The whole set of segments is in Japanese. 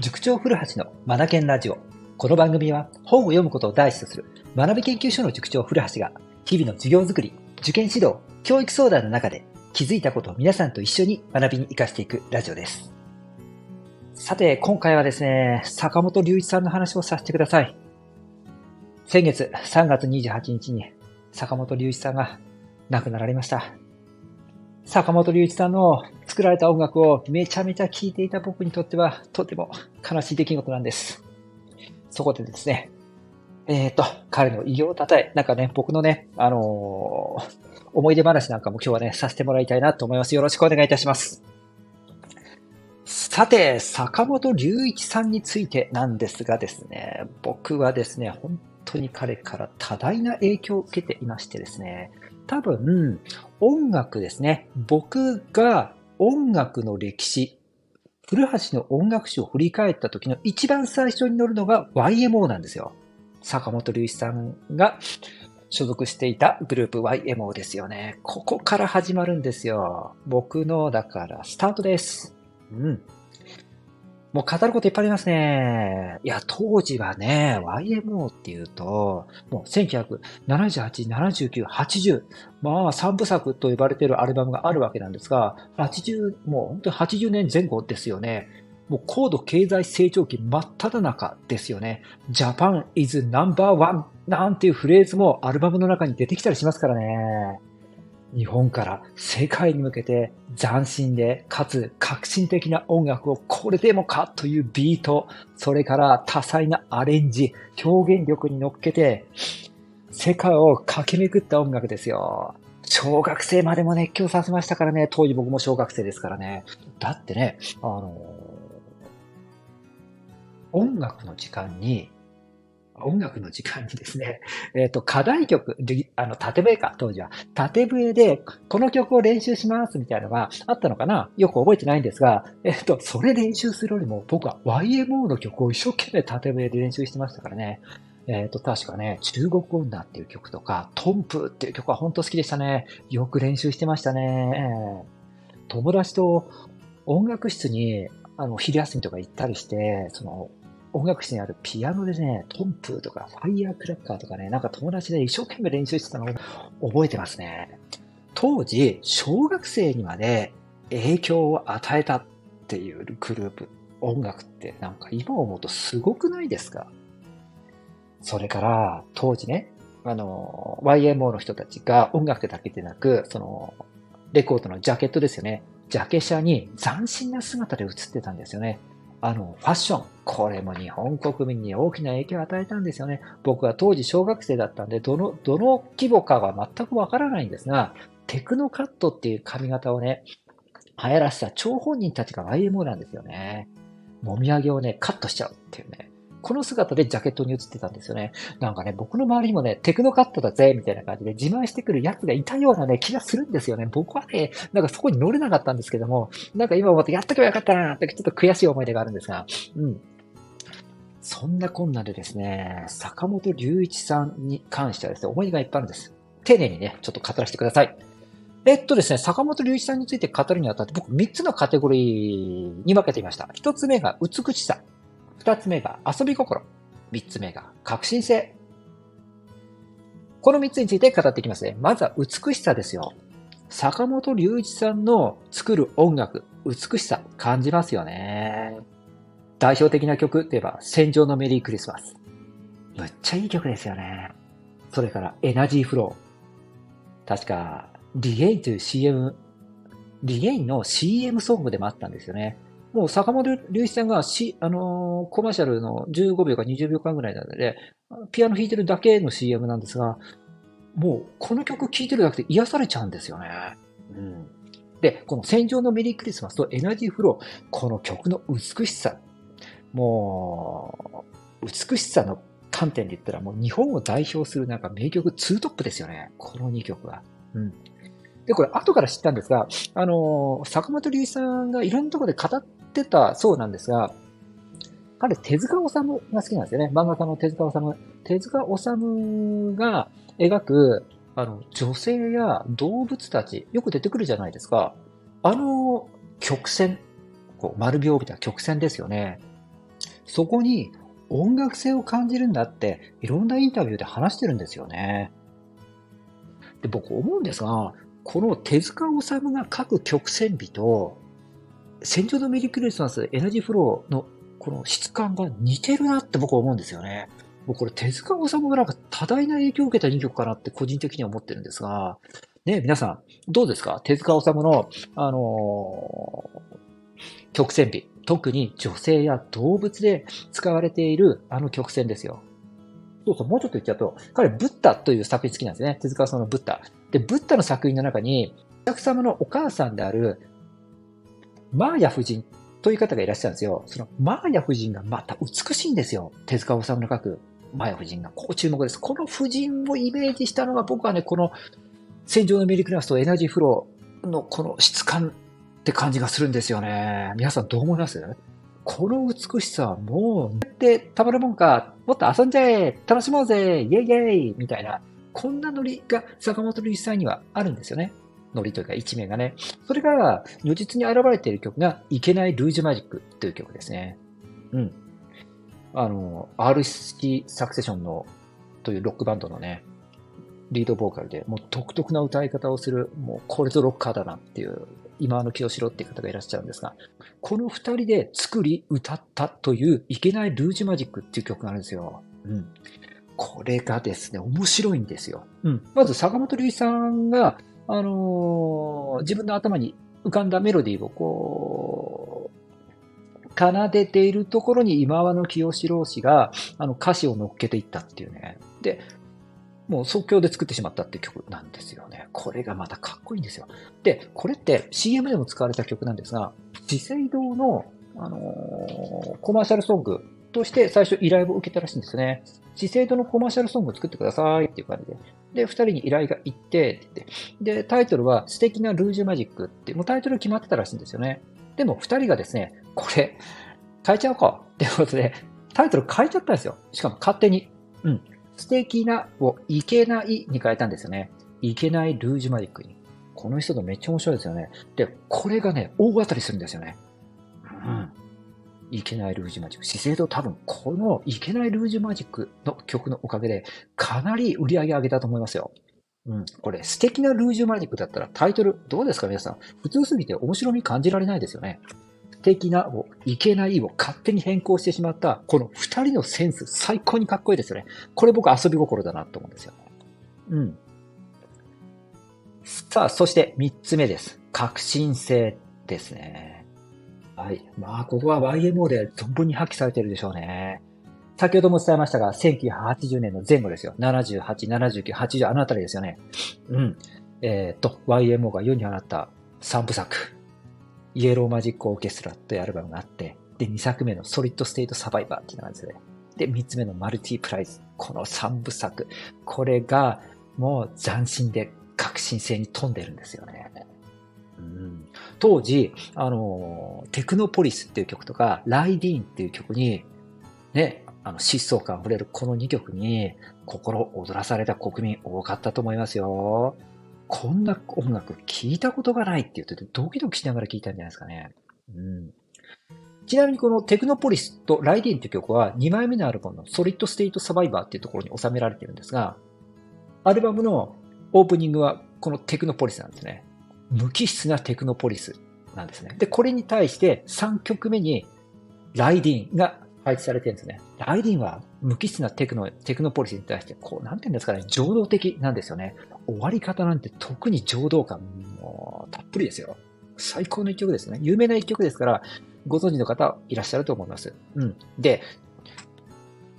塾長古橋のマナケンラジオ。この番組は本を読むことを第一とする学び研究所の塾長古橋が日々の授業づくり、受験指導、教育相談の中で気づいたことを皆さんと一緒に学びに活かしていくラジオです。さて、今回はですね、坂本隆一さんの話をさせてください。先月3月28日に坂本隆一さんが亡くなられました。坂本龍一さんの作られた音楽をめちゃめちゃ聴いていた僕にとってはとても悲しい出来事なんです。そこでですね、えっ、ー、と、彼の偉業を称え、なんかね、僕のね、あのー、思い出話なんかも今日はね、させてもらいたいなと思います。よろしくお願いいたします。さて、坂本龍一さんについてなんですがですね、僕はですね、本当に彼から多大な影響を受けていましてですね、多分、音楽ですね。僕が音楽の歴史、古橋の音楽史を振り返った時の一番最初に乗るのが YMO なんですよ。坂本龍一さんが所属していたグループ YMO ですよね。ここから始まるんですよ。僕の、だからスタートです。うん。もう語ることいっぱいありますね。いや、当時はね、YMO っていうと、もう1978、79、80、まあ3部作と呼ばれてるアルバムがあるわけなんですが、80、もう本当に80年前後ですよね。もう高度経済成長期真っ只中ですよね。Japan is number one なんていうフレーズもアルバムの中に出てきたりしますからね。日本から世界に向けて斬新でかつ革新的な音楽をこれでもかというビート、それから多彩なアレンジ、表現力に乗っけて世界を駆け巡った音楽ですよ。小学生までも熱狂させましたからね、当時僕も小学生ですからね。だってね、あの、音楽の時間に音楽の時間にですね、えっ、ー、と、課題曲、あの、縦笛か、当時は。縦笛で、この曲を練習しますみたいなのがあったのかな？よく覚えてないんですが、えっ、ー、と、それ練習するよりも、僕は YMO の曲を一生懸命縦笛で練習してましたからね。えっ、ー、と、確かね、中国女っていう曲とか、トンプっていう曲は本当好きでしたね。よく練習してましたね。友達と音楽室に、あの、昼休みとか行ったりして、その、音楽室にあるピアノでね、トンプーとかファイヤークラッカーとかね、なんか友達で一生懸命練習してたのを覚えてますね。当時、小学生にまで影響を与えたっていうグループ、音楽ってなんか今思うとすごくないですか？それから、当時ね、あの、YMO の人たちが音楽だけでなく、その、レコードのジャケットですよね。ジャケ写に斬新な姿で写ってたんですよね。あの、ファッション。これも日本国民に大きな影響を与えたんですよね。僕は当時小学生だったんで、どの、どの規模かは全くわからないんですが、テクノカットっていう髪型をね、流行らせた張本人たちが YMO なんですよね。もみあげをね、カットしちゃうっていうね。この姿でジャケットに映ってたんですよね。なんかね、僕の周りにもね、テクノカットだぜ、みたいな感じで自慢してくる奴がいたようなね、気がするんですよね。僕はね、なんかそこに乗れなかったんですけども、なんか今思ってやっとけばよかったなって、ちょっと悔しい思い出があるんですが、うん。そんなこんなでですね、坂本隆一さんに関してはですね、思い出がいっぱいあるんです。丁寧にね、ちょっと語らせてください。えっとですね、坂本隆一さんについて語るにあたって僕3つのカテゴリーに分けていました。1つ目が美しさ。2つ目が遊び心。3つ目が革新性。この3つについて語っていきますね。まずは美しさですよ。坂本隆一さんの作る音楽、美しさ感じますよね。代表的な曲って言えば、戦場のメリークリスマス。むっちゃいい曲ですよね。それから、エナジーフロー。確か、リゲインという CM、リゲインの CM ソングでもあったんですよね。もう坂本龍一さんが、し、あのー、コマーシャルの15秒か20秒間ぐらいなので、ピアノ弾いてるだけの CM なんですが、もうこの曲聴いてるだけで癒されちゃうんですよね。うん。で、この戦場のメリークリスマスとエナジーフロー、この曲の美しさ。もう、美しさの観点で言ったらもう日本を代表するなんか名曲2トップですよね。この2曲は。うん。で、これ後から知ったんですが、あのー、坂本龍一さんがいろんなところで語ってたそうなんですが、彼、手塚治虫が好きなんですよね。漫画家の手塚治虫。手塚治虫が描く、あの、女性や動物たち、よく出てくるじゃないですか。あの、曲線、こう、丸みを帯びた曲線ですよね。そこに音楽性を感じるんだって、いろんなインタビューで話してるんですよね。で、僕思うんですが、この手塚治虫が書く曲線美と、戦場のメリークリスマス、エナジーフローのこの質感が似てるなって僕は思うんですよね。もうこれ手塚治虫がなんか多大な影響を受けた2曲かなって個人的には思ってるんですが、ね、皆さん、どうですか？手塚治虫の、あのー、曲線美。特に女性や動物で使われているあの曲線ですよ。そうそう、もうちょっと言っちゃうと、彼、ブッダという作品好きなんですね。手塚さんのブッダ。で、ブッダの作品の中に、お客様のお母さんである、マーヤ夫人という方がいらっしゃるんですよ。そのマーヤ夫人がまた美しいんですよ。手塚治虫の書くマーヤ夫人が。ここ注目です。この夫人をイメージしたのが僕はね、この戦場のメリクラスとエナジーフローのこの質感って感じがするんですよね。皆さんどう思います？この美しさはもう、で、たまるもんか、もっと遊んじゃえ楽しもうぜイェイイェイみたいな、こんなノリが坂本龍一さんにはあるんですよね。ノリというか一面がね。それが、如実に現れている曲が、いけないルージュマジックという曲ですね。うん。あの、R 式サクセションの、というロックバンドのね、リードボーカルで、もう独特な歌い方をする、もうこれぞロッカーだなっていう、今の清志郎っていう方がいらっしゃるんですが、この二人で作り歌ったといういけないルージュマジックっていう曲があるんですよ。うん。これがですね、面白いんですよ。うん。まず坂本龍一さんが、あのー、自分の頭に浮かんだメロディーをこう、奏でているところに今和の清志郎氏が、あの歌詞を乗っけていったっていうね。で、もう即興で作ってしまったって曲なんですよね。これがまたかっこいいんですよ。で、これって CM でも使われた曲なんですが、資生堂の、あのー、コマーシャルソングとして最初依頼を受けたらしいんですね。資生堂のコマーシャルソングを作ってくださいっていう感じで。で、二人に依頼が行って、ってで、タイトルは素敵なルージュマジックって、もうタイトル決まってたらしいんですよね。でも二人がですね、これ、変えちゃおうかってことで、タイトル変えちゃったんですよ。しかも勝手に。うん。素敵なをいけないに変えたんですよね。いけないルージュマジックに。この人とめっちゃ面白いですよね。で、これがね、大当たりするんですよね。いけないルージュマジック。資生堂多分、このいけないルージュマジックの曲のおかげで、かなり売り上げ上げたと思いますよ。うん。これ、素敵なルージュマジックだったらタイトル、どうですか皆さん？普通すぎて面白み感じられないですよね。的なを、いけないを勝手に変更してしまった、この二人のセンス、最高にかっこいいですよね。これ僕遊び心だなと思うんですよ。うん。さあ、そして三つ目です。革新性ですね。はい。まあ、ここは YMO で存分に発揮されてるでしょうね。先ほども伝えましたが、1980年の前後ですよ。78、79、80、あのあたりですよね。うん。えっ、と、YMO が世に放った三部作。イエローマジックオーケストラというアルバムがあって、で、2作目のソリッドステートサバイバーっていうのがあるんですよね。で、3つ目のマルティプライズ。この3部作。これがもう斬新で革新性に富んでるんですよね。うん、当時、あの、テクノポリスっていう曲とか、ライディーンっていう曲に、ね、あの、疾走感溢れるこの2曲に、心躍らされた国民多かったと思いますよ。こんな音楽聞いたことがないって言ってて、ドキドキしながら聞いたんじゃないですかね。うん。ちなみにこのテクノポリスとライディーンっていう曲は2枚目のアルバムのソリッドステイトサバイバーっていうところに収められてるんですが、アルバムのオープニングはこのテクノポリスなんですね。無機質なテクノポリスなんですね。で、これに対して3曲目にライディーンが配置されてるんですね。ライディンは無機質なテクノ、テクノポリスに対して、こう、なんて言うんですかね、情動的なんですよね。終わり方なんて特に情動感、もう、たっぷりですよ。最高の一曲ですね。有名な一曲ですから、ご存知の方いらっしゃると思います。うん。で、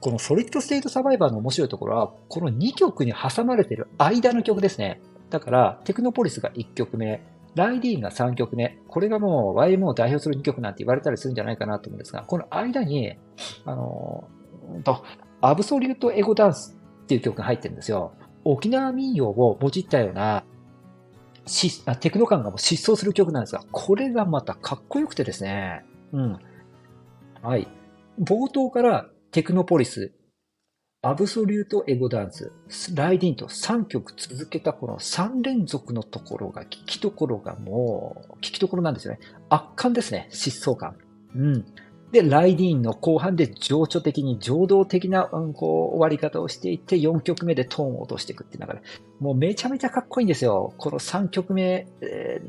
このソリッドステートサバイバーの面白いところは、この2曲に挟まれてる間の曲ですね。だから、テクノポリスが1曲目、ライディーンが3曲目。これがもう YMO を代表する2曲なんて言われたりするんじゃないかなと思うんですが、この間に、あの、と、アブソリュートエゴダンスっていう曲が入ってるんですよ。沖縄民謡をもじったような、しテクノ感がもう疾走する曲なんですが、これがまたかっこよくてですね。うん。はい。冒頭からテクノポリス、アブソリュートエゴダンス、ライディーンと3曲続けたこの3連続のところが、聞きどころがもう、聞きどころなんですよね。圧巻ですね、疾走感。うん。で、ライディーンの後半で情緒的に、情動的な、うん、こう、終わり方をしていって、4曲目でトーンを落としていくっていう流れ。もうめちゃめちゃかっこいいんですよ。この3曲目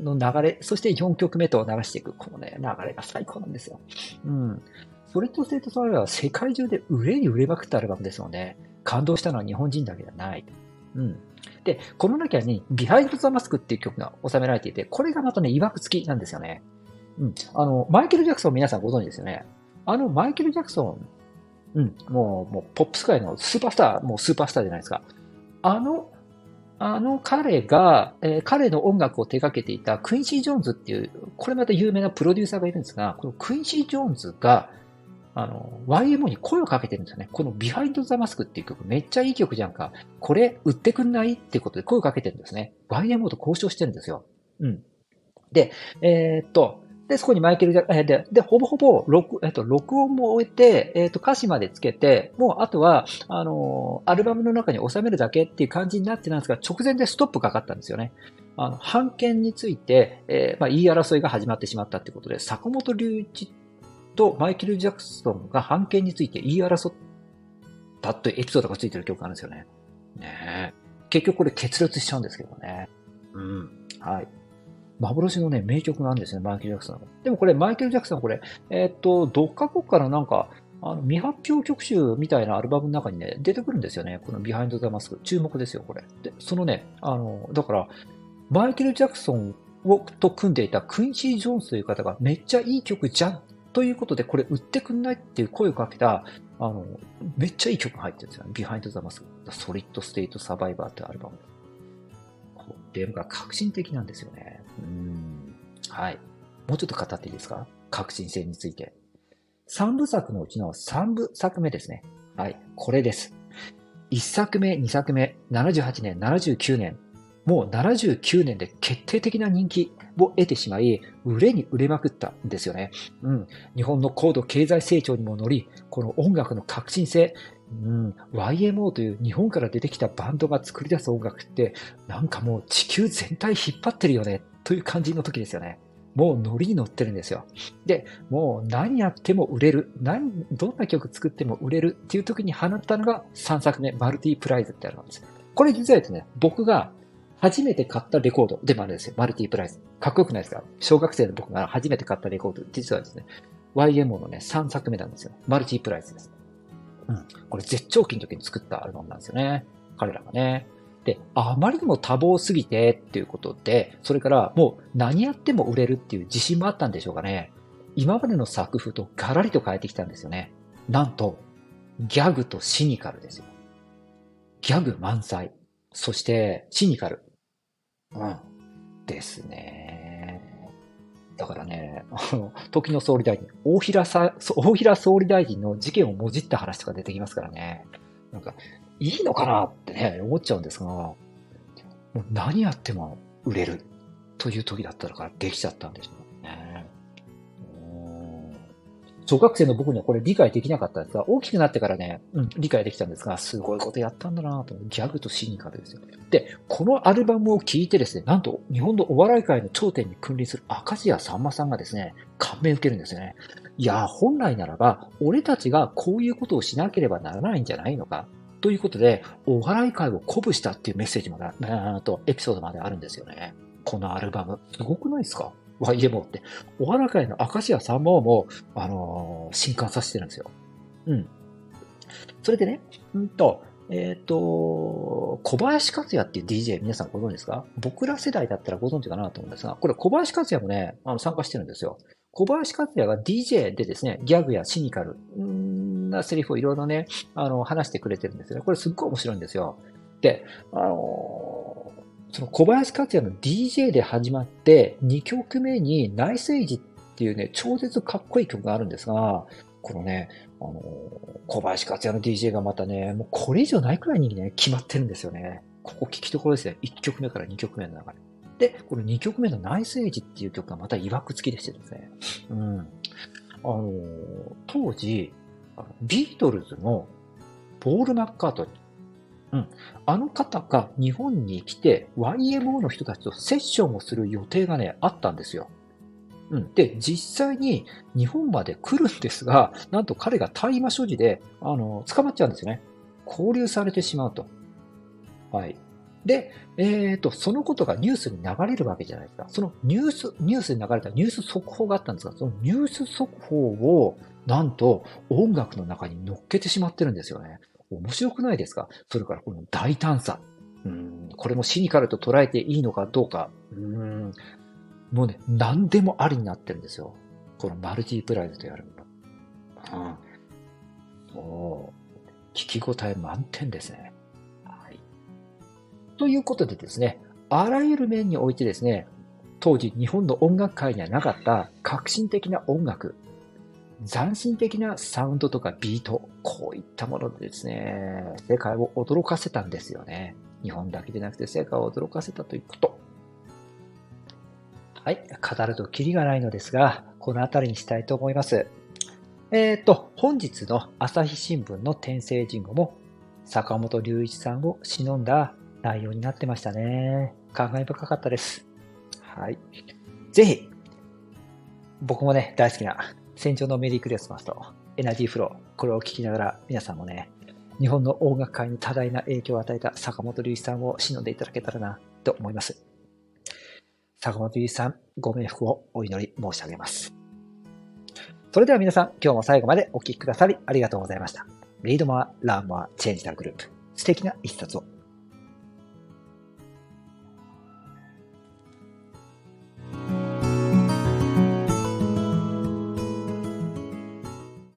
の流れ、そして4曲目と流していく、このね、流れが最高なんですよ。うん。それとステートサイは世界中で売れに売れまくったアルバムですので、感動したのは日本人だけではない。うん。で、この中に、ビハインド・ザ・マスクっていう曲が収められていて、これがまたね、曰く付きなんですよね。うん。あの、マイケル・ジャクソン皆さんご存知ですよね。あの、マイケル・ジャクソン、うん、もう、もう、ポップス界のスーパースター、もうスーパースターじゃないですか。あの、あの彼が、えー、彼の音楽を手掛けていたクインシー・ジョーンズっていう、これまた有名なプロデューサーがいるんですが、このクインシー・ジョーンズが、あの、YMO に声をかけてるんですよね。この Behind the Mask っていう曲めっちゃいい曲じゃんか。これ売ってくんないっていうことで声をかけてるんですね。YMO と交渉してるんですよ。うん。で、えー、っと、で、そこにマイケル・ジャえで、で、ほぼほぼ録、えっと、録音も終えて、えっと、歌詞までつけて、もうあとは、あのアルバムの中に収めるだけっていう感じになってなんですが、直前でストップかかったんですよね。あの、判権について、えー、まあ、言い争いが始まってしまったってことで、坂本龍一っとマイケル・ジャクソンが判権について言い争ったというエピソードがついてる曲があるんですよね。ね結局これ決裂しちゃうんですけどね。うん。はい。幻のね、名曲なんですね、マイケル・ジャクソン。でもこれ、マイケル・ジャクソンこれ、えー、っと、どっか国からなんか、あの、未発表曲集みたいなアルバムの中にね、出てくるんですよね。このビハインド・ザ・マスク。注目ですよ、これ。で、そのね、あの、だから、マイケル・ジャクソンをと組んでいたクインシー・ジョーンズという方がめっちゃいい曲じゃんということで、これ売ってくんないっていう声をかけた、あの、めっちゃいい曲が入ってるんですよね。Behind the Mask, The Solid State Survivor ってアルバム。これが革新的なんですよね。うん。はい。もうちょっと語っていいですか？革新性について。三部作のうちの三部作目ですね。はい。これです。一作目、二作目、78年、79年。もう79年で決定的な人気を得てしまい、売れに売れまくったんですよね。うん。日本の高度経済成長にも乗り、この音楽の革新性、うん、YMO という日本から出てきたバンドが作り出す音楽って、なんかもう地球全体引っ張ってるよね、という感じの時ですよね。もうノリに乗ってるんですよ。で、もう何やっても売れる。何、どんな曲作っても売れるっていう時に放ったのが3作目、マルティプライズってあるんです。これ実はですね、僕が初めて買ったレコードでもあるんですよ。マルティプライズ。かっこよくないですか？小学生の僕が初めて買ったレコード、実はですね、YMO のね、3作目なんですよ。マルティプライズです。うん。これ絶頂期の時に作ったアルバムなんですよね。彼らがね。で、あまりにも多忙すぎてっていうことで、それからもう何やっても売れるっていう自信もあったんでしょうかね。今までの作風とガラリと変えてきたんですよね。なんと、ギャグとシニカルですよ。ギャグ満載。そして、シニカル。うん。ですね。だからね、あの、時の総理大臣、大平さ、大平総理大臣の事件をもじった話とか出てきますからね。なんか、いいのかなってね、思っちゃうんですが、もう何やっても売れるという時だったのからできちゃったんでしょう小学生の僕にはこれ理解できなかったんですが、大きくなってからね、うん、理解できたんですが、すごいことやったんだなと。ギャグとシニカルですよ。で、このアルバムを聴いてですね、なんと日本のお笑い界の頂点に君臨する明石家さんまさんがですね、感銘を受けるんですよね。いや、本来ならば、俺たちがこういうことをしなければならないんじゃないのか。ということで、お笑い界を鼓舞したっていうメッセージまで、とエピソードまであるんですよね。このアルバム。すごくないですか？YMO って、お笑い界の明石家さんまも、あのー、震撼させてるんですよ。うん。それでね、うんと、えっ、ー、と、小林克也っていう DJ 皆さんご存知ですか？僕ら世代だったらご存知かなと思うんですが、これ小林克也もね、あの参加してるんですよ。小林克也が DJ でですね、ギャグやシニカルんなセリフをいろいろね、あの、話してくれてるんですよね。これすっごい面白いんですよ。で、あのその小林克也の DJ で始まって、2曲目に内政治っていうね、超絶かっこいい曲があるんですが、このね、あの、小林克也の DJ がまたね、もうこれ以上ないくらいにね、決まってるんですよね。ここ聞きどころですね。1曲目から2曲目の中で。で、この2曲目の内政治っていう曲がまた曰く付きでしてですね。うん。あの、当時、ビートルズのポール・マッカートニー、うん。あの方が日本に来て YMO の人たちとセッションをする予定がね、あったんですよ。うん。で、実際に日本まで来るんですが、なんと彼が大麻所持で、あの、捕まっちゃうんですよね。交留されてしまうと。はい。で、えっ、ー、と、そのことがニュースに流れるわけじゃないですか。そのニュース、ニュースに流れたニュース速報があったんですが、そのニュース速報を、なんと音楽の中に乗っけてしまってるんですよね。面白くないですか？それからこの大胆さ。うん、これもシニカルと捉えていいのかどうか。うん、もうね、何でもありになってるんですよ。このマルチプライズとやるの。うん。聞き応え満点ですね。はい。ということでですね、あらゆる面においてですね、当時日本の音楽界にはなかった革新的な音楽、斬新的なサウンドとかビート、こういったものでですね、世界を驚かせたんですよね。日本だけでなくて世界を驚かせたということ。はい。語るとキリがないのですが、この辺りにしたいと思います。えっ、ー、と、本日の朝日新聞の天聖人語も、坂本龍一さんを忍んだ内容になってましたね。感慨深かったです。はい。ぜひ、僕もね、大好きな戦場のメリークリスマスとエナジーフロー、これを聞きながら皆さんもね、日本の音楽界に多大な影響を与えた坂本龍一さんを忍んでいただけたらなと思います。坂本龍一さん、ご冥福をお祈り申し上げます。それでは皆さん、今日も最後までお聴きくださりありがとうございました。リードマー、ラーマー、チェンジタグループ。素敵な一冊を。